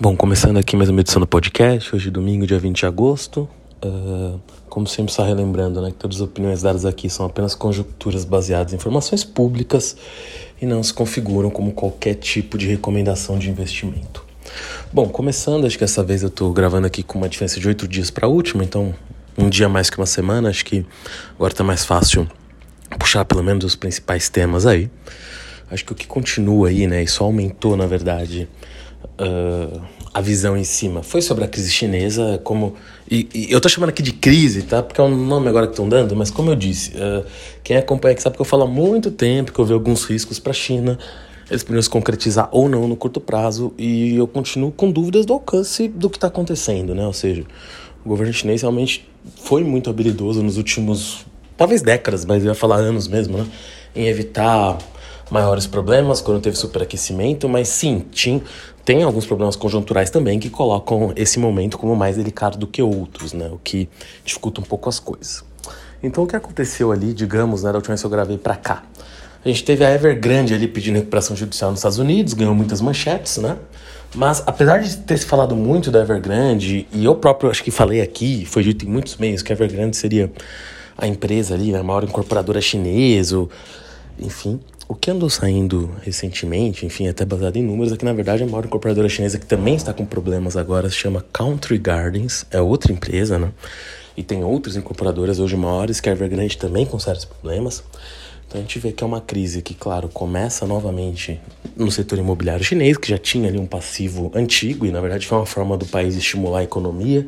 Bom, começando aqui mais uma edição do podcast, hoje domingo, dia 20 de agosto. Uh, como sempre, só relembrando né, que todas as opiniões dadas aqui são apenas conjecturas baseadas em informações públicas e não se configuram como qualquer tipo de recomendação de investimento. Bom, começando, acho que dessa vez eu estou gravando aqui com uma diferença de oito dias para a última, então um dia mais que uma semana, acho que agora está mais fácil puxar pelo menos os principais temas aí. Acho que o que continua aí, né, e só aumentou na verdade uh, a visão em cima foi sobre a crise chinesa, como. E, e, eu tô chamando aqui de crise, tá? Porque é um nome agora que estão dando, mas como eu disse, uh, quem acompanha aqui sabe que eu falo há muito tempo que eu vi alguns riscos para a China. Eles poderiam se concretizar ou não no curto prazo, e eu continuo com dúvidas do alcance do que está acontecendo, né? Ou seja, o governo chinês realmente foi muito habilidoso nos últimos, talvez décadas, mas eu ia falar anos mesmo, né? Em evitar maiores problemas quando teve superaquecimento, mas sim, tinha, tem alguns problemas conjunturais também que colocam esse momento como mais delicado do que outros, né? O que dificulta um pouco as coisas. Então o que aconteceu ali, digamos, né, da última vez que eu gravei para cá? A gente teve a Evergrande ali pedindo recuperação judicial nos Estados Unidos, ganhou muitas manchetes, né? Mas apesar de ter se falado muito da Evergrande, e eu próprio acho que falei aqui, foi dito em muitos meios que a Evergrande seria a empresa ali, né, a maior incorporadora chinesa, enfim, o que andou saindo recentemente, enfim, até baseado em números, é que na verdade a maior incorporadora chinesa que também está com problemas agora se chama Country Gardens, é outra empresa, né? E tem outras incorporadoras hoje maiores que a Evergrande também com sérios problemas. Então a gente vê que é uma crise que, claro, começa novamente no setor imobiliário chinês, que já tinha ali um passivo antigo e na verdade foi uma forma do país estimular a economia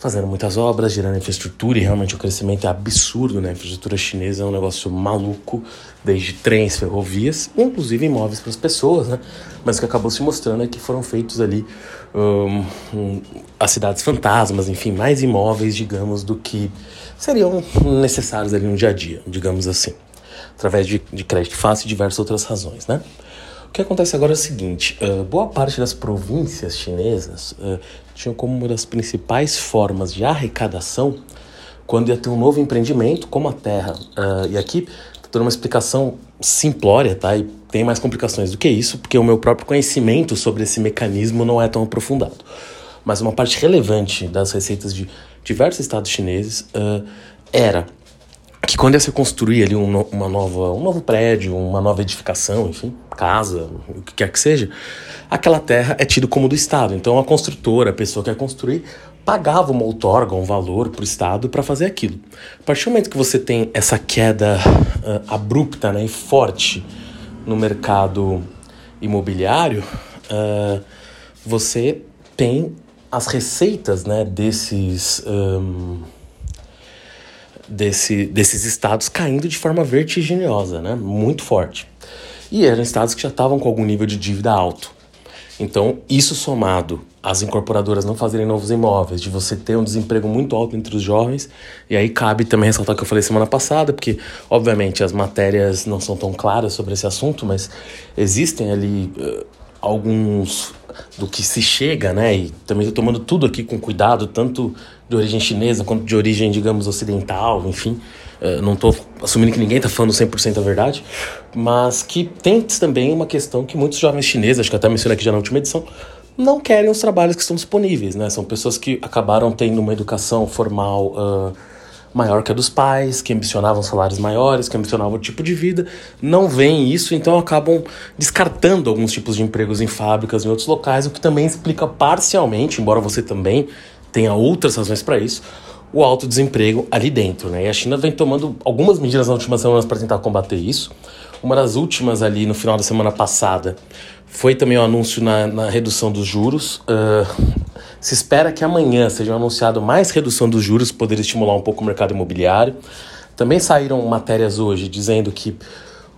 fazendo muitas obras, gerando infraestrutura e realmente o crescimento é absurdo, né? A infraestrutura chinesa é um negócio maluco, desde trens, ferrovias, inclusive imóveis para as pessoas, né? Mas o que acabou se mostrando é que foram feitos ali um, um, as cidades fantasmas, enfim, mais imóveis, digamos, do que seriam necessários ali no dia a dia, digamos assim, através de, de crédito fácil e diversas outras razões, né? O que acontece agora é o seguinte: uh, boa parte das províncias chinesas uh, tinham como uma das principais formas de arrecadação quando ia ter um novo empreendimento, como a terra. Uh, e aqui estou dando uma explicação simplória, tá? E tem mais complicações do que isso, porque o meu próprio conhecimento sobre esse mecanismo não é tão aprofundado. Mas uma parte relevante das receitas de diversos estados chineses era que quando ia se construir ali um, uma nova, um novo prédio, uma nova edificação, enfim, casa, o que quer que seja, aquela terra é tido como do Estado. Então a construtora, a pessoa que quer construir, pagava uma outorga, um valor para o Estado para fazer aquilo. A partir do momento que você tem essa queda uh, abrupta né, e forte no mercado imobiliário, uh, você tem as receitas né, desses. Um, desse, desses estados caindo de forma vertiginosa, né? muito forte. E eram estados que já estavam com algum nível de dívida alto. Então, isso somado às incorporadoras não fazerem novos imóveis, de você ter um desemprego muito alto entre os jovens, e aí cabe também ressaltar o que eu falei semana passada, porque, obviamente, as matérias não são tão claras sobre esse assunto, mas existem ali uh, alguns do que se chega, né? E também estou tomando tudo aqui com cuidado, tanto de origem chinesa quanto de origem, digamos, ocidental, enfim. Uh, não estou assumindo que ninguém está falando 100% a verdade, mas que tem também uma questão que muitos jovens chineses, acho que até mencionei aqui já na última edição, não querem os trabalhos que estão disponíveis, né? São pessoas que acabaram tendo uma educação formal uh, maior que a dos pais, que ambicionavam salários maiores, que ambicionavam o tipo de vida, não veem isso, então acabam descartando alguns tipos de empregos em fábricas, em outros locais, o que também explica parcialmente, embora você também tenha outras razões para isso, o alto desemprego ali dentro, né? E a China vem tomando algumas medidas nas últimas semanas para tentar combater isso. Uma das últimas ali no final da semana passada foi também o anúncio na, na redução dos juros. Uh, se espera que amanhã seja anunciado mais redução dos juros, poder estimular um pouco o mercado imobiliário. Também saíram matérias hoje dizendo que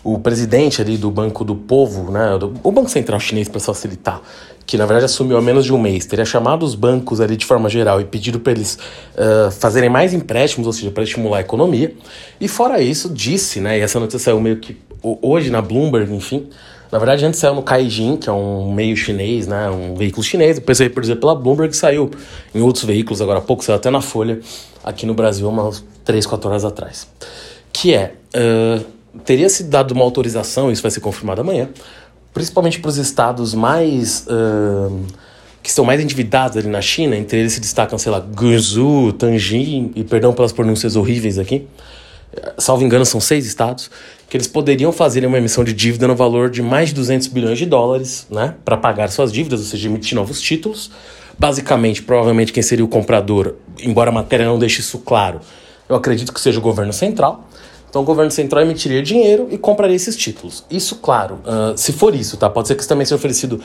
o presidente ali do Banco do Povo, né, do, o Banco Central Chinês para facilitar, que na verdade assumiu há menos de um mês, teria chamado os bancos ali de forma geral e pedido para eles uh, fazerem mais empréstimos, ou seja, para estimular a economia. E fora isso, disse, né, e essa notícia saiu meio que hoje na Bloomberg, enfim, na verdade, antes saiu no Kaijin, que é um meio chinês, né? Um veículo chinês. Depois saiu, por exemplo, pela Bloomberg, saiu em outros veículos, agora há pouco, saiu até na Folha, aqui no Brasil, umas 3, 4 horas atrás. Que é, uh, teria se dado uma autorização, isso vai ser confirmado amanhã, principalmente para os estados mais... Uh, que estão mais endividados ali na China, entre eles se destacam, sei lá, Guangzhou, Tianjin, e perdão pelas pronúncias horríveis aqui, salvo engano são seis estados, que eles poderiam fazer uma emissão de dívida no valor de mais de 200 bilhões de dólares, né, para pagar suas dívidas, ou seja, emitir novos títulos. Basicamente, provavelmente quem seria o comprador, embora a matéria não deixe isso claro, eu acredito que seja o governo central. Então o governo central emitiria dinheiro e compraria esses títulos. Isso, claro, uh, se for isso, tá? Pode ser que isso também seja oferecido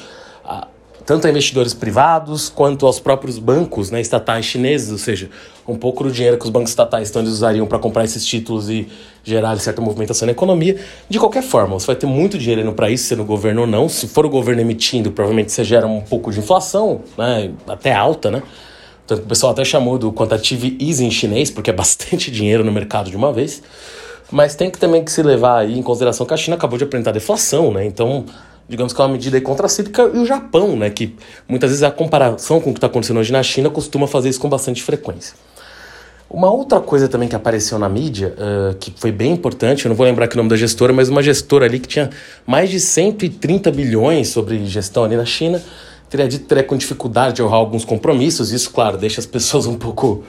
tanto a investidores privados quanto aos próprios bancos né, estatais chineses, ou seja, um pouco do dinheiro que os bancos estatais então, eles usariam para comprar esses títulos e gerar certa movimentação na economia. De qualquer forma, você vai ter muito dinheiro indo para isso, sendo governo ou não. Se for o governo emitindo, provavelmente você gera um pouco de inflação, né, até alta, né? Tanto o pessoal até chamou do quantitative easing chinês, porque é bastante dinheiro no mercado de uma vez. Mas tem que também que se levar aí em consideração que a China acabou de apresentar deflação, né? Então, digamos que é uma medida contracíclica, e o Japão, né? Que muitas vezes a comparação com o que está acontecendo hoje na China costuma fazer isso com bastante frequência. Uma outra coisa também que apareceu na mídia, uh, que foi bem importante, eu não vou lembrar que o nome da gestora, mas uma gestora ali que tinha mais de 130 bilhões sobre gestão ali na China, teria dito teria com dificuldade de honrar alguns compromissos. Isso, claro, deixa as pessoas um pouco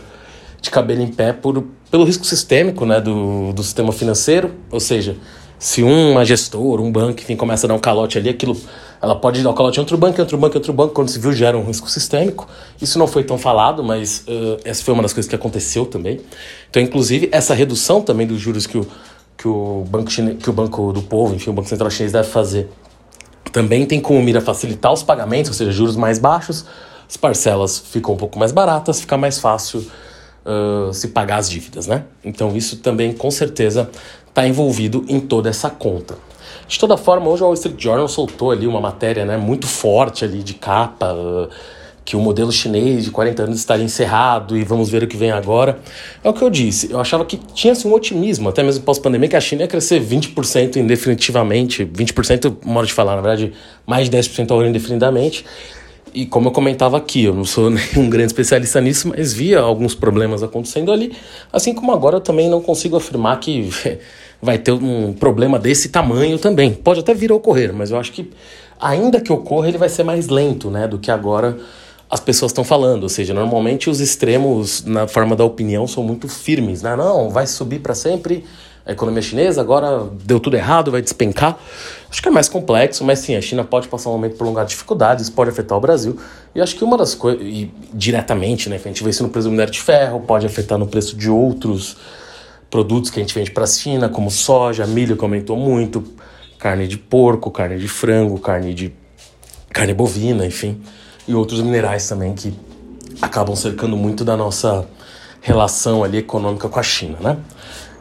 de cabelo em pé por, pelo risco sistêmico né, do, do sistema financeiro. Ou seja, se uma gestora, um banco, enfim, começa a dar um calote ali, aquilo, ela pode dar um calote em outro banco, em outro banco, em outro banco, quando se viu gera um risco sistêmico. Isso não foi tão falado, mas uh, essa foi uma das coisas que aconteceu também. Então, inclusive, essa redução também dos juros que o, que o, banco, chine, que o Banco do Povo, enfim, o Banco Central Chinês deve fazer também tem como mira facilitar os pagamentos, ou seja, juros mais baixos, as parcelas ficam um pouco mais baratas, fica mais fácil se pagar as dívidas, né? Então isso também com certeza está envolvido em toda essa conta. De toda forma, hoje o Wall Street Journal soltou ali uma matéria né, muito forte ali de capa, que o modelo chinês de 40 anos estaria encerrado e vamos ver o que vem agora. É o que eu disse, eu achava que tinha assim, um otimismo, até mesmo pós-pandemia, que a China ia crescer 20% indefinitivamente, 20%, modo de falar, na verdade, mais de 10% ao ano indefinidamente. E como eu comentava aqui, eu não sou nenhum grande especialista nisso, mas via alguns problemas acontecendo ali, assim como agora eu também não consigo afirmar que vai ter um problema desse tamanho também. Pode até vir a ocorrer, mas eu acho que ainda que ocorra, ele vai ser mais lento, né, do que agora as pessoas estão falando. Ou seja, normalmente os extremos na forma da opinião são muito firmes. Né? Não, vai subir para sempre a economia chinesa, agora deu tudo errado, vai despencar. Acho que é mais complexo, mas sim, a China pode passar um momento prolongado de dificuldades, pode afetar o Brasil. E acho que uma das coisas, diretamente, né, a gente vê isso no preço do minério de ferro, pode afetar no preço de outros produtos que a gente vende para a China, como soja, milho, que aumentou muito, carne de porco, carne de frango, carne de carne bovina, enfim e outros minerais também que acabam cercando muito da nossa relação ali econômica com a China, né?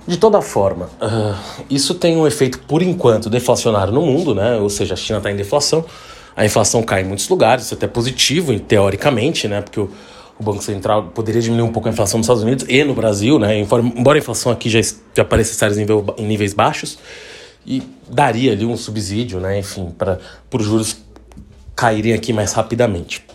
De toda forma, uh, isso tem um efeito, por enquanto, deflacionário no mundo, né? Ou seja, a China está em deflação, a inflação cai em muitos lugares, isso é até positivo, teoricamente, né? Porque o, o Banco Central poderia diminuir um pouco a inflação nos Estados Unidos e no Brasil, né? Embora a inflação aqui já, já pareça estar em, nível, em níveis baixos, e daria ali um subsídio, né? Enfim, para os juros caírem aqui mais rapidamente,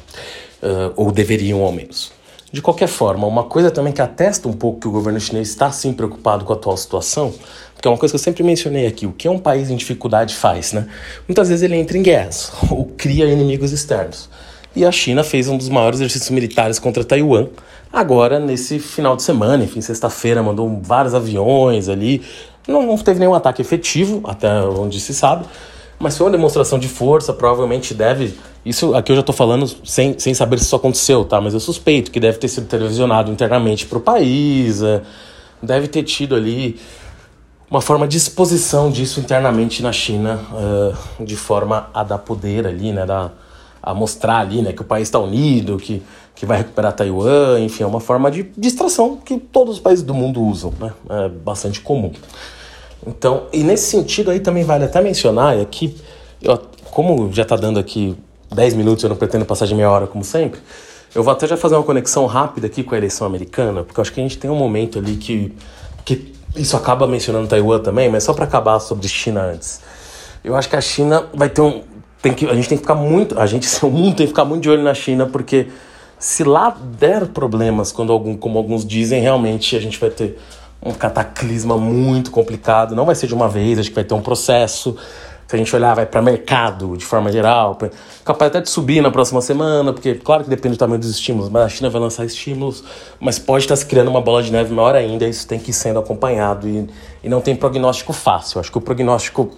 uh, ou deveriam ao menos. De qualquer forma, uma coisa também que atesta um pouco que o governo chinês está sim preocupado com a atual situação, porque é uma coisa que eu sempre mencionei aqui, o que um país em dificuldade faz, né? Muitas vezes ele entra em guerras ou cria inimigos externos. E a China fez um dos maiores exercícios militares contra Taiwan, agora nesse final de semana, enfim, sexta-feira, mandou vários aviões ali. Não, não teve nenhum ataque efetivo, até onde se sabe, mas foi uma demonstração de força, provavelmente deve. Isso aqui eu já estou falando sem, sem saber se isso aconteceu, tá? Mas eu suspeito que deve ter sido televisionado internamente para o país, é, deve ter tido ali uma forma de exposição disso internamente na China, uh, de forma a dar poder ali, né? Da, a mostrar ali né, que o país está unido, que, que vai recuperar Taiwan, enfim, é uma forma de distração que todos os países do mundo usam, né? É bastante comum. Então, e nesse sentido aí também vale até mencionar, é que, eu, como já está dando aqui 10 minutos, eu não pretendo passar de meia hora como sempre, eu vou até já fazer uma conexão rápida aqui com a eleição americana, porque acho que a gente tem um momento ali que, que isso acaba mencionando Taiwan também, mas só para acabar sobre China antes. Eu acho que a China vai ter um. Tem que, a gente tem que ficar muito. A gente, o mundo tem que ficar muito de olho na China, porque se lá der problemas, quando algum, como alguns dizem, realmente a gente vai ter um cataclisma muito complicado. Não vai ser de uma vez, acho que vai ter um processo. se a gente olhar, vai para mercado de forma geral, capaz até de subir na próxima semana, porque claro que depende do tamanho dos estímulos, mas a China vai lançar estímulos, mas pode estar se criando uma bola de neve maior ainda, isso tem que ir sendo acompanhado e, e não tem prognóstico fácil. Acho que o prognóstico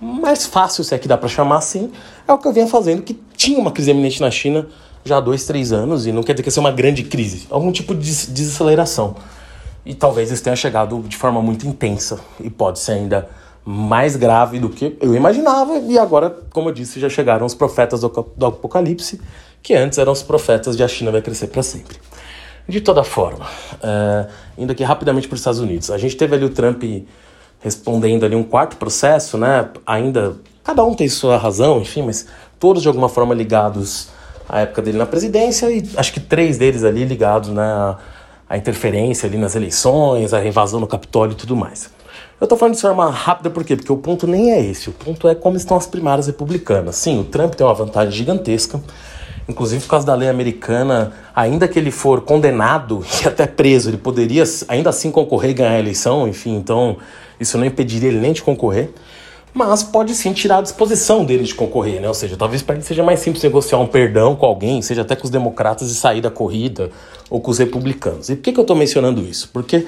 mais fácil, se é que dá para chamar assim, é o que eu vinha fazendo, que tinha uma crise eminente na China já há dois, três anos, e não quer dizer que seja uma grande crise, algum tipo de desaceleração. E talvez isso tenha chegado de forma muito intensa, e pode ser ainda mais grave do que eu imaginava, e agora, como eu disse, já chegaram os profetas do, do Apocalipse, que antes eram os profetas de a China vai crescer para sempre. De toda forma, uh, indo aqui rapidamente para os Estados Unidos, a gente teve ali o Trump respondendo ali um quarto processo, né? Ainda, cada um tem sua razão, enfim, mas todos de alguma forma ligados à época dele na presidência e acho que três deles ali ligados, né? À, à interferência ali nas eleições, à invasão no Capitólio e tudo mais. Eu tô falando de forma rápida por quê? Porque o ponto nem é esse. O ponto é como estão as primárias republicanas. Sim, o Trump tem uma vantagem gigantesca, inclusive por causa da lei americana, ainda que ele for condenado e até preso, ele poderia ainda assim concorrer e ganhar a eleição, enfim, então isso não impediria ele nem de concorrer. Mas pode sim tirar a disposição dele de concorrer, né? Ou seja, talvez para ele seja mais simples negociar um perdão com alguém, seja até com os democratas e sair da corrida, ou com os republicanos. E por que, que eu estou mencionando isso? Porque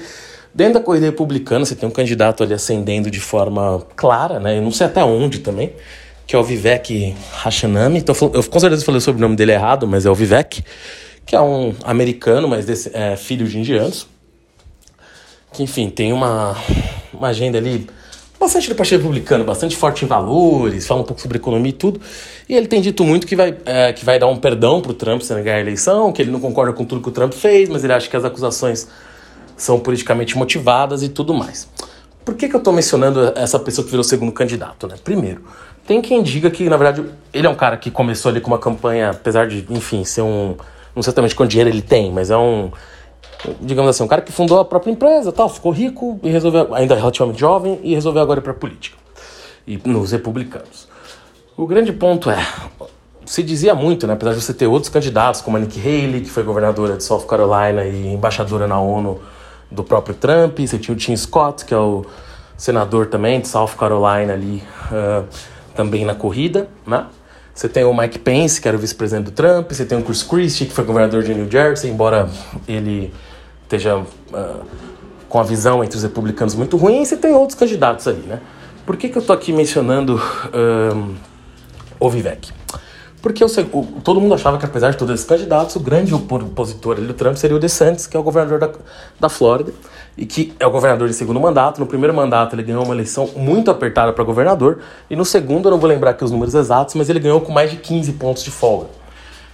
Dentro da corrida republicana, você tem um candidato ali ascendendo de forma clara, né? Eu não sei até onde também, que é o Vivek Ramaswamy. Então, eu com certeza falei sobre o nome dele errado, mas é o Vivek, que é um americano, mas desse, é, filho de indianos. Que, enfim, tem uma, uma agenda ali bastante do Partido Republicano, bastante forte em valores, fala um pouco sobre economia e tudo. E ele tem dito muito que vai, é, que vai dar um perdão para o Trump se ele ganhar a eleição, que ele não concorda com tudo que o Trump fez, mas ele acha que as acusações são politicamente motivadas e tudo mais. Por que, que eu estou mencionando essa pessoa que virou segundo candidato? Né? Primeiro, tem quem diga que, na verdade, ele é um cara que começou ali com uma campanha, apesar de, enfim, ser um. Não sei exatamente quanto dinheiro ele tem, mas é um. Digamos assim, um cara que fundou a própria empresa, tal, ficou rico e resolveu, ainda relativamente jovem, e resolveu agora ir para política. E nos republicanos. O grande ponto é, se dizia muito, né, apesar de você ter outros candidatos, como a Nikki Haley, que foi governadora de South Carolina e embaixadora na ONU do próprio Trump, você tinha o Tim Scott, que é o senador também de South Carolina ali, uh, também na corrida, né? Você tem o Mike Pence, que era o vice-presidente do Trump, você tem o Chris Christie, que foi governador de New Jersey, embora ele esteja uh, com a visão entre os republicanos muito ruim, e você tem outros candidatos ali, né? Por que, que eu tô aqui mencionando uh, o Vivek? Porque o, o, todo mundo achava que, apesar de todos esses candidatos, o grande opositor do Trump seria o DeSantis, que é o governador da, da Flórida, e que é o governador de segundo mandato. No primeiro mandato, ele ganhou uma eleição muito apertada para governador, e no segundo, eu não vou lembrar aqui os números exatos, mas ele ganhou com mais de 15 pontos de folga.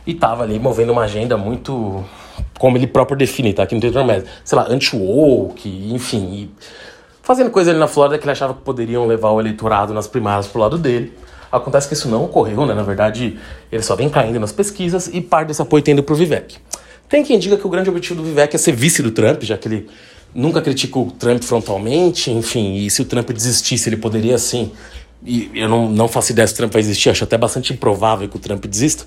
E estava ali movendo uma agenda muito. Como ele próprio define, tá? Aqui no Twitter, mas, sei lá, anti-woke, enfim. Fazendo coisa ali na Flórida que ele achava que poderiam levar o eleitorado nas primárias pro lado dele. Acontece que isso não ocorreu, né? Na verdade, ele só vem caindo nas pesquisas e parte desse apoio tendo para o Vivek. Tem quem diga que o grande objetivo do Vivek é ser vice do Trump, já que ele nunca critica o Trump frontalmente, enfim, e se o Trump desistisse, ele poderia sim. E eu não, não faço ideia se o Trump vai existir, acho até bastante improvável que o Trump desista.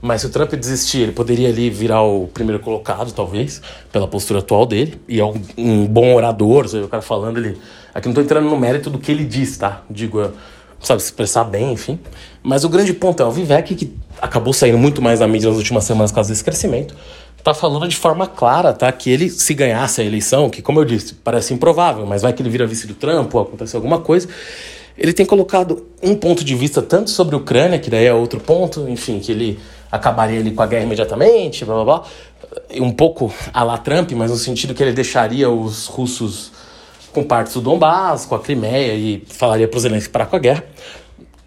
Mas se o Trump desistir, ele poderia ali virar o primeiro colocado, talvez, pela postura atual dele. E é um, um bom orador, o cara falando, ele. Aqui não estou entrando no mérito do que ele diz, tá? Digo, sabe, se expressar bem, enfim. Mas o grande ponto é o Vivek, que acabou saindo muito mais na mídia nas últimas semanas por causa desse crescimento, tá falando de forma clara, tá? Que ele, se ganhasse a eleição, que como eu disse, parece improvável, mas vai que ele vira vice do Trump ou acontecer alguma coisa. Ele tem colocado um ponto de vista tanto sobre a Ucrânia, que daí é outro ponto, enfim, que ele acabaria ali com a guerra imediatamente, blá blá blá. Um pouco a la Trump, mas no sentido que ele deixaria os russos com partes do Donbass, com a Crimeia e falaria para os Zelensky parar com a guerra.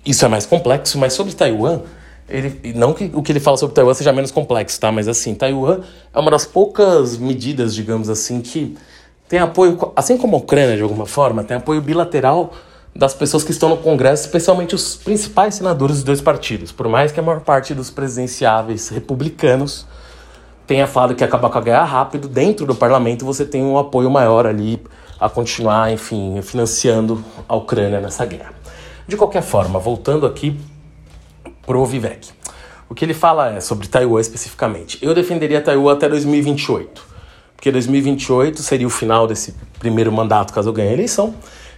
Isso é mais complexo, mas sobre Taiwan, ele, não que o que ele fala sobre Taiwan seja menos complexo, tá? Mas assim, Taiwan é uma das poucas medidas, digamos assim, que tem apoio, assim como a Ucrânia de alguma forma, tem apoio bilateral das pessoas que estão no Congresso, especialmente os principais senadores dos dois partidos. Por mais que a maior parte dos presidenciáveis republicanos tenha falado que acabar com a guerra rápido, dentro do parlamento você tem um apoio maior ali a continuar, enfim, financiando a Ucrânia nessa guerra. De qualquer forma, voltando aqui pro Vivek. O que ele fala é sobre Taiwan especificamente. Eu defenderia Taiwan até 2028, porque 2028 seria o final desse primeiro mandato caso eu ganhe a eleição.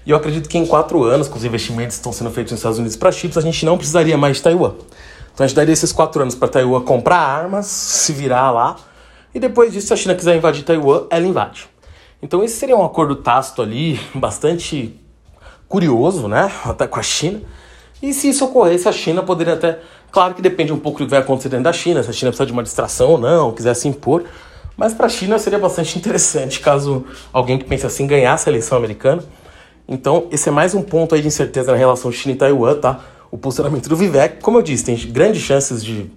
E eu acredito que em quatro anos, com os investimentos que estão sendo feitos nos Estados Unidos para chips, a gente não precisaria mais de Taiwan. Então a gente daria esses quatro anos para Taiwan comprar armas, se virar lá, e depois disso, se a China quiser invadir Taiwan, ela invade. Então esse seria um acordo tácito ali, bastante curioso, né? Até com a China. E se isso ocorresse, a China poderia até. Claro que depende um pouco do que vai acontecer dentro da China, se a China precisa de uma distração ou não, quiser se impor. Mas para a China seria bastante interessante caso alguém que pense assim ganhasse a eleição americana. Então, esse é mais um ponto aí de incerteza na relação China e Taiwan, tá? O posicionamento do Vivek, como eu disse, tem grandes chances de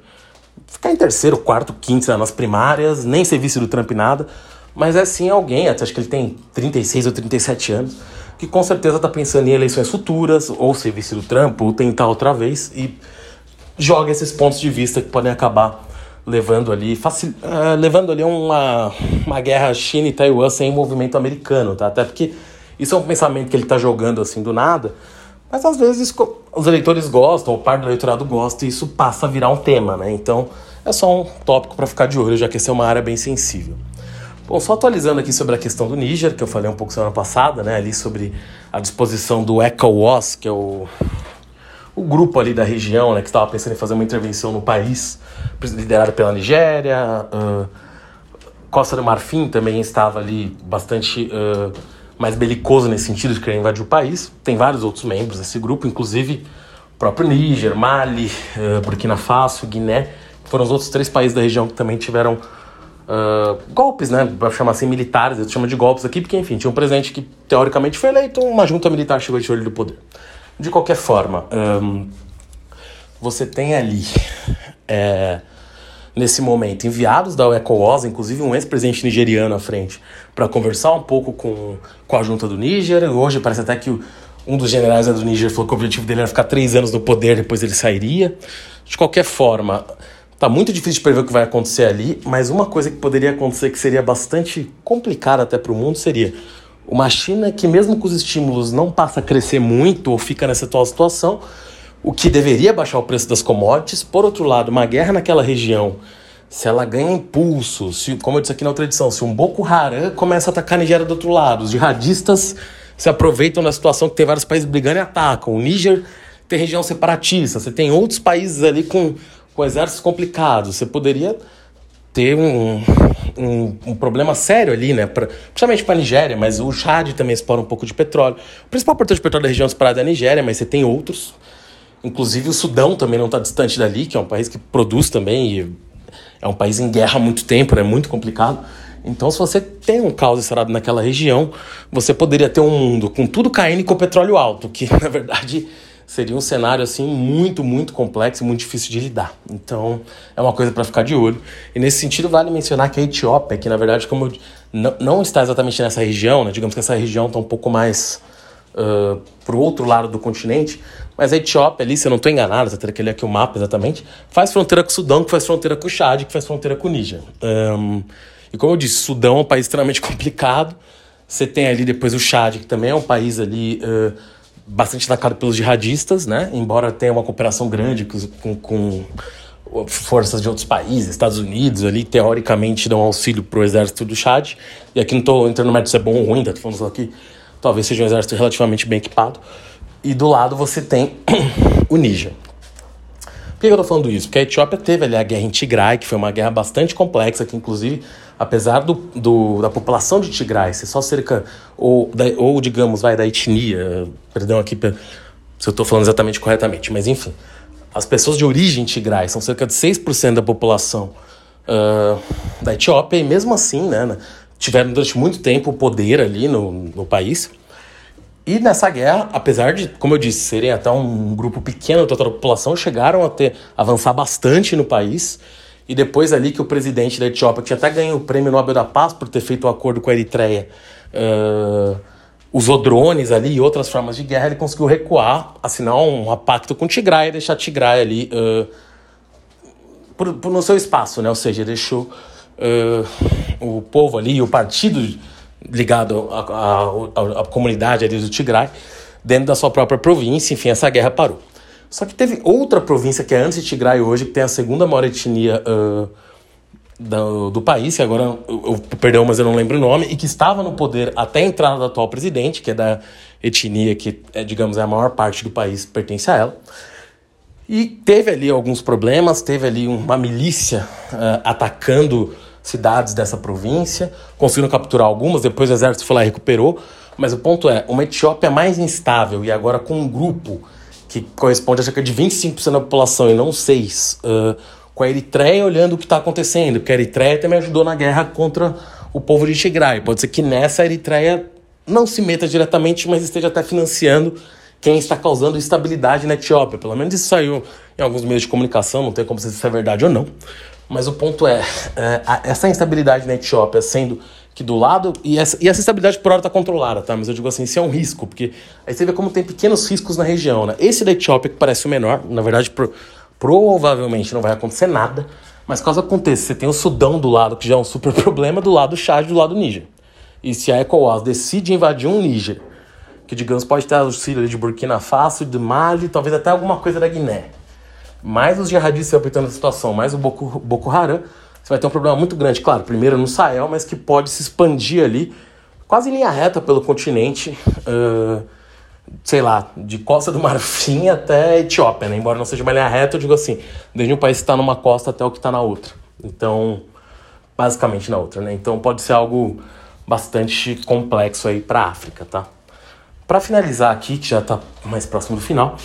ficar em terceiro, quarto, quinto nas primárias, nem ser vice do Trump nada, mas é sim alguém, acho que ele tem 36 ou 37 anos, que com certeza está pensando em eleições futuras, ou ser vice do Trump, ou tentar outra vez, e joga esses pontos de vista que podem acabar levando ali, facil... uh, levando ali uma, uma guerra China e Taiwan sem movimento americano, tá? Até porque isso é um pensamento que ele está jogando assim do nada, mas às vezes os eleitores gostam, o par do eleitorado gosta e isso passa a virar um tema, né? Então é só um tópico para ficar de olho, já que essa é uma área bem sensível. Bom, só atualizando aqui sobre a questão do Níger, que eu falei um pouco semana passada, né? Ali sobre a disposição do ECOWAS, que é o, o grupo ali da região, né? Que estava pensando em fazer uma intervenção no país, liderado pela Nigéria. Uh, Costa do Marfim também estava ali bastante. Uh, mais belicoso nesse sentido de querer invadir o país. Tem vários outros membros desse grupo, inclusive o próprio Níger, Mali, uh, Burkina Faso, Guiné, foram os outros três países da região que também tiveram uh, golpes, né? Pra chamar assim, militares, eu chamo de golpes aqui, porque enfim, tinha um presidente que teoricamente foi eleito, uma junta militar chegou de olho do poder. De qualquer forma, um, você tem ali. É, nesse momento, enviados da ECOWAS, inclusive um ex-presidente nigeriano à frente, para conversar um pouco com, com a junta do Níger. Hoje parece até que um dos generais do Níger falou que o objetivo dele era ficar três anos no poder, depois ele sairia. De qualquer forma, tá muito difícil de prever o que vai acontecer ali, mas uma coisa que poderia acontecer que seria bastante complicada até para o mundo seria uma China que, mesmo com os estímulos, não passa a crescer muito ou fica nessa atual situação, o que deveria baixar o preço das commodities. Por outro lado, uma guerra naquela região, se ela ganha impulso, se, como eu disse aqui na outra edição, se um Boko Haram começa a atacar a Nigéria do outro lado, os jihadistas se aproveitam da situação que tem vários países brigando e atacam. O Níger tem região separatista, você tem outros países ali com, com exércitos complicados. Você poderia ter um, um, um, problema sério ali, né? Pra, principalmente para a Nigéria, mas o Chad também explora um pouco de petróleo. O principal produtor de petróleo da região separada é a Nigéria, mas você tem outros. Inclusive o Sudão também não está distante dali, que é um país que produz também e é um país em guerra há muito tempo, é né? muito complicado. Então, se você tem um caos instalado naquela região, você poderia ter um mundo com tudo caindo e com petróleo alto, que na verdade seria um cenário assim muito, muito complexo e muito difícil de lidar. Então, é uma coisa para ficar de olho. E nesse sentido, vale mencionar que a Etiópia, que na verdade, como não, não está exatamente nessa região, né? digamos que essa região está um pouco mais uh, para o outro lado do continente, mas a Etiópia ali, se eu não estou enganado, teria que ler aqui o mapa exatamente, faz fronteira com o Sudão, que faz fronteira com o Chad, que faz fronteira com o Níger. Um, e como eu disse, Sudão é um país extremamente complicado. Você tem ali depois o Chad, que também é um país ali uh, bastante atacado pelos jihadistas, né? Embora tenha uma cooperação grande com, com, forças de outros países, Estados Unidos ali, teoricamente dão auxílio para o exército do Chad. E aqui não estou entrando no mérito se é bom ou ruim, tá? Tô falando só que talvez seja um exército relativamente bem equipado. E do lado você tem o Níger. Por que eu tô falando isso? Porque a Etiópia teve ali a guerra em Tigray, que foi uma guerra bastante complexa, que inclusive, apesar do, do da população de Tigray ser só cerca, ou, da, ou digamos, vai da etnia, perdão aqui se eu estou falando exatamente corretamente, mas enfim, as pessoas de origem Tigray são cerca de 6% da população uh, da Etiópia, e mesmo assim, né, tiveram durante muito tempo o poder ali no, no país. E nessa guerra, apesar de, como eu disse, serem até um grupo pequeno da população, chegaram a ter avançar bastante no país. E depois ali que o presidente da Etiópia, que até ganho o prêmio Nobel da Paz por ter feito o um acordo com a Eritreia, uh, usou drones ali e outras formas de guerra, ele conseguiu recuar, assinar um, um pacto com Tigray e deixar Tigray ali uh, por, por, no seu espaço, né? Ou seja, deixou uh, o povo ali, o partido ligado à comunidade ali do Tigray, dentro da sua própria província, enfim, essa guerra parou. Só que teve outra província que é antes de Tigray hoje, que tem a segunda maior etnia uh, do, do, país, que agora eu, eu, perdão, mas eu não lembro o nome, e que estava no poder até a entrada do atual presidente, que é da etnia que, é, digamos, é a maior parte do país pertence a ela. E teve ali alguns problemas, teve ali uma milícia uh, atacando cidades dessa província, conseguiram capturar algumas, depois o exército foi lá e recuperou. Mas o ponto é, uma Etiópia mais instável e agora com um grupo que corresponde a cerca de 25% da população e não 6%, uh, com a Eritreia olhando o que está acontecendo, porque a Eritreia também ajudou na guerra contra o povo de Tigray. Pode ser que nessa a Eritreia não se meta diretamente, mas esteja até financiando quem está causando instabilidade na Etiópia. Pelo menos isso saiu em alguns meios de comunicação, não tem como saber se é verdade ou não. Mas o ponto é, é essa instabilidade na Etiópia sendo que do lado. E essa, e essa instabilidade por hora está controlada, tá? Mas eu digo assim, isso é um risco, porque aí você vê como tem pequenos riscos na região, né? Esse da Etiópia, que parece o menor, na verdade, pro, provavelmente não vai acontecer nada. Mas caso aconteça, você tem o Sudão do lado, que já é um super problema, do lado do Chad do lado do Níger. E se a ECOWAS decide invadir um Níger, que digamos pode ter auxílio de Burkina Faso, de Mali, talvez até alguma coisa da Guiné. Mais os jihadistas apertando a situação, mais o Boko, Boko Haram, você vai ter um problema muito grande, claro, primeiro no Sahel, mas que pode se expandir ali, quase em linha reta pelo continente, uh, sei lá, de Costa do Marfim até Etiópia, né? Embora não seja uma linha reta, eu digo assim, desde um país que está numa costa até o que está na outra. Então, basicamente na outra, né? Então pode ser algo bastante complexo aí para a África, tá? Para finalizar aqui, que já está mais próximo do final,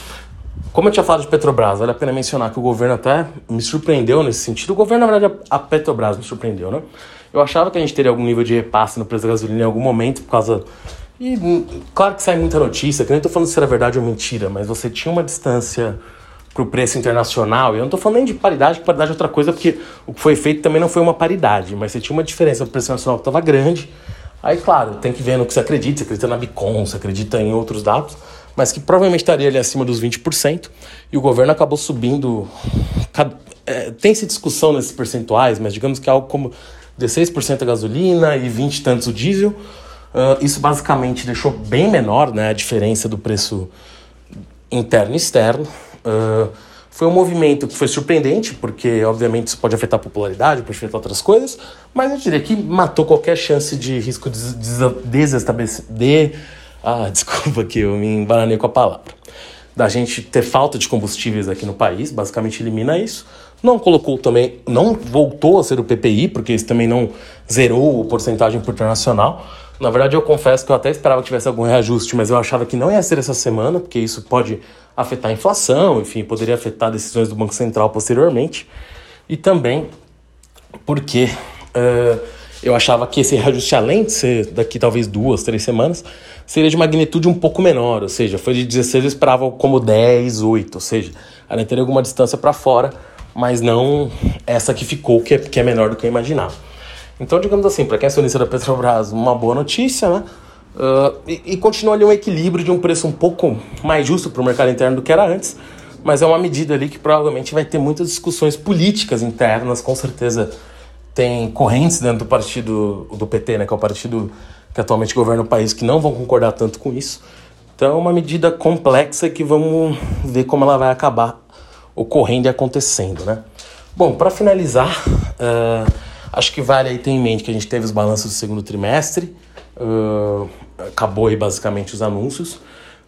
como eu tinha falado de Petrobras, vale a pena mencionar que o governo até me surpreendeu nesse sentido. O governo, na verdade, a Petrobras me surpreendeu, né? Eu achava que a gente teria algum nível de repasse no preço da gasolina em algum momento, por causa. E claro que sai muita notícia, que eu nem tô falando se era verdade ou mentira, mas você tinha uma distância pro preço internacional. E eu não tô falando nem de paridade, que paridade é outra coisa, porque o que foi feito também não foi uma paridade, mas você tinha uma diferença pro preço nacional que estava grande. Aí, claro, tem que ver no que você acredita, você acredita na Bicom, você acredita em outros dados mas que provavelmente estaria ali acima dos 20%, e o governo acabou subindo. É, Tem-se discussão nesses percentuais, mas digamos que é algo como 16% a gasolina e 20 e tantos o diesel. Uh, isso basicamente deixou bem menor né, a diferença do preço interno e externo. Uh, foi um movimento que foi surpreendente, porque obviamente isso pode afetar a popularidade, pode afetar outras coisas, mas eu diria que matou qualquer chance de risco de desestabelecer. De ah, desculpa que eu me embananei com a palavra. Da gente ter falta de combustíveis aqui no país, basicamente elimina isso. Não colocou também, não voltou a ser o PPI, porque isso também não zerou a porcentagem por internacional. Na verdade, eu confesso que eu até esperava que tivesse algum reajuste, mas eu achava que não ia ser essa semana, porque isso pode afetar a inflação, enfim, poderia afetar decisões do Banco Central posteriormente. E também porque uh, eu achava que esse reajuste, além de ser daqui talvez duas, três semanas, seria de magnitude um pouco menor, ou seja, foi de 16 eu esperava como 10, 8, ou seja, ela teria alguma distância para fora, mas não essa que ficou, que é, que é menor do que eu imaginava. Então, digamos assim, para quem é acionista da Petrobras, uma boa notícia, né? Uh, e, e continua ali um equilíbrio de um preço um pouco mais justo para o mercado interno do que era antes, mas é uma medida ali que provavelmente vai ter muitas discussões políticas internas, com certeza tem correntes dentro do partido do PT, né, que é o partido que atualmente governa o país, que não vão concordar tanto com isso. Então é uma medida complexa que vamos ver como ela vai acabar ocorrendo e acontecendo, né? Bom, para finalizar, uh, acho que vale aí ter em mente que a gente teve os balanços do segundo trimestre, uh, acabou aí basicamente os anúncios.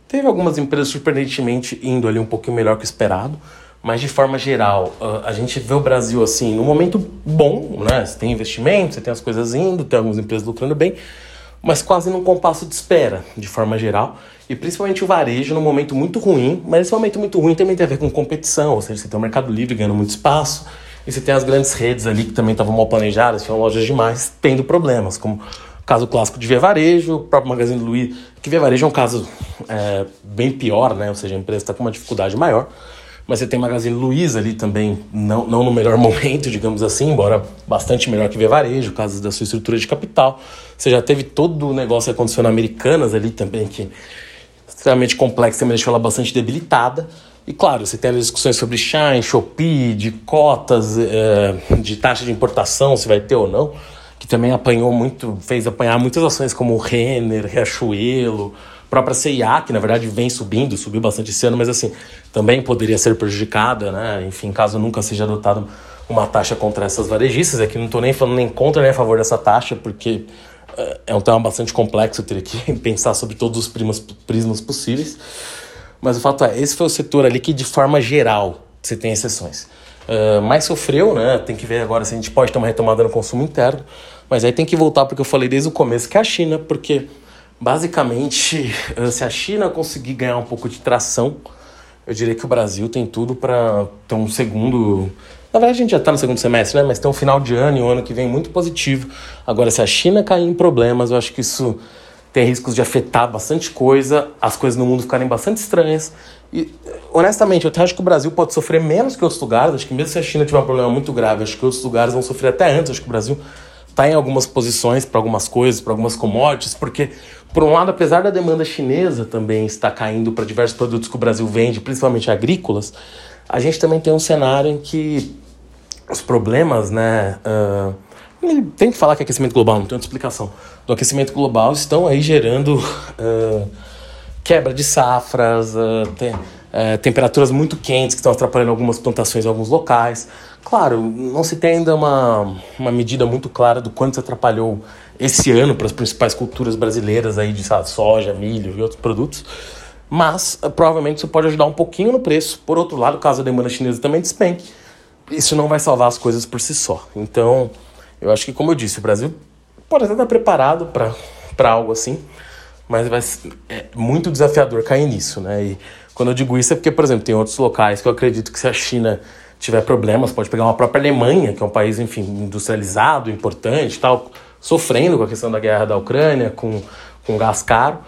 Teve algumas empresas surpreendentemente indo ali um pouquinho melhor que o esperado, mas de forma geral, uh, a gente vê o Brasil assim, num momento bom, né? Você tem investimento, você tem as coisas indo, tem algumas empresas lucrando bem, mas quase num compasso de espera, de forma geral. E principalmente o varejo num momento muito ruim, mas esse momento muito ruim também tem a ver com competição, ou seja, você tem o Mercado Livre ganhando muito espaço, e você tem as grandes redes ali que também estavam mal planejadas, tinham lojas demais, tendo problemas, como o caso clássico de Via Varejo, o próprio Magazine Luiza, que Via Varejo é um caso é, bem pior, né? ou seja, a empresa está com uma dificuldade maior mas você tem Magazine Luiza ali também, não, não no melhor momento, digamos assim, embora bastante melhor que Via Varejo, causa da sua estrutura de capital. Você já teve todo o negócio aconteceu na Americanas ali também, que é extremamente complexo, também deixou ela bastante debilitada. E claro, você tem as discussões sobre Shine, Shopee, de cotas, é, de taxa de importação, se vai ter ou não, que também apanhou muito, fez apanhar muitas ações como Renner, Riachuelo, própria CIA, que na verdade vem subindo, subiu bastante esse ano, mas assim, também poderia ser prejudicada, né? Enfim, caso nunca seja adotada uma taxa contra essas varejistas. Aqui não estou nem falando nem contra nem a favor dessa taxa, porque é, é um tema bastante complexo, teria que pensar sobre todos os prismas, prismas possíveis. Mas o fato é, esse foi o setor ali que, de forma geral, você tem exceções. Uh, mais sofreu, né? Tem que ver agora se a gente pode ter uma retomada no consumo interno. Mas aí tem que voltar porque eu falei desde o começo, que é a China, porque basicamente, se a China conseguir ganhar um pouco de tração, eu diria que o Brasil tem tudo para ter um segundo. Na verdade, a gente já está no segundo semestre, né? Mas tem um final de ano e um ano que vem muito positivo. Agora, se a China cair em problemas, eu acho que isso tem riscos de afetar bastante coisa, as coisas no mundo ficarem bastante estranhas. E, honestamente, eu até acho que o Brasil pode sofrer menos que outros lugares. Acho que mesmo se a China tiver um problema muito grave, acho que outros lugares vão sofrer até antes. Acho que o Brasil está em algumas posições para algumas coisas, para algumas commodities, porque, por um lado, apesar da demanda chinesa também estar caindo para diversos produtos que o Brasil vende, principalmente agrícolas, a gente também tem um cenário em que os problemas, né? Uh, tem que falar que é aquecimento global, não tem outra explicação. Do aquecimento global estão aí gerando uh, quebra de safras, uh, tem, uh, temperaturas muito quentes que estão atrapalhando algumas plantações em alguns locais. Claro, não se tem ainda uma, uma medida muito clara do quanto atrapalhou esse ano para as principais culturas brasileiras aí de sabe, soja, milho e outros produtos. Mas provavelmente isso pode ajudar um pouquinho no preço. Por outro lado, caso a demanda chinesa também despenque, isso não vai salvar as coisas por si só. Então, eu acho que, como eu disse, o Brasil pode até estar preparado para algo assim, mas vai é muito desafiador cair nisso, né? E quando eu digo isso é porque, por exemplo, tem outros locais que eu acredito que se a China tiver problemas, pode pegar uma própria Alemanha, que é um país, enfim, industrializado, importante tal, sofrendo com a questão da guerra da Ucrânia, com, com gás caro,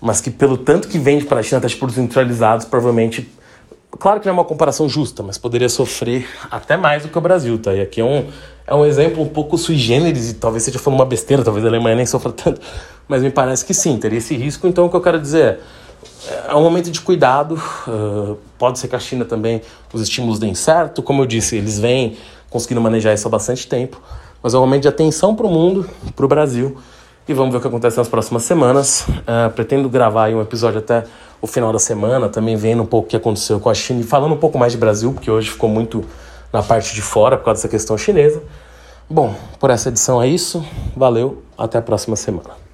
mas que pelo tanto que vende para a China, até por industrializados, provavelmente Claro que não é uma comparação justa, mas poderia sofrer até mais do que o Brasil, tá? E aqui é um, é um exemplo um pouco sui generis, e talvez seja falando uma besteira, talvez a Alemanha nem sofra tanto, mas me parece que sim, teria esse risco. Então o que eu quero dizer é, é um momento de cuidado, uh, pode ser que a China também os estímulos deem certo, como eu disse, eles vêm conseguindo manejar isso há bastante tempo, mas é um momento de atenção para o mundo, para o Brasil, e vamos ver o que acontece nas próximas semanas. Uh, pretendo gravar um episódio até o final da semana, também vendo um pouco o que aconteceu com a China e falando um pouco mais de Brasil, porque hoje ficou muito na parte de fora por causa dessa questão chinesa. Bom, por essa edição é isso. Valeu, até a próxima semana.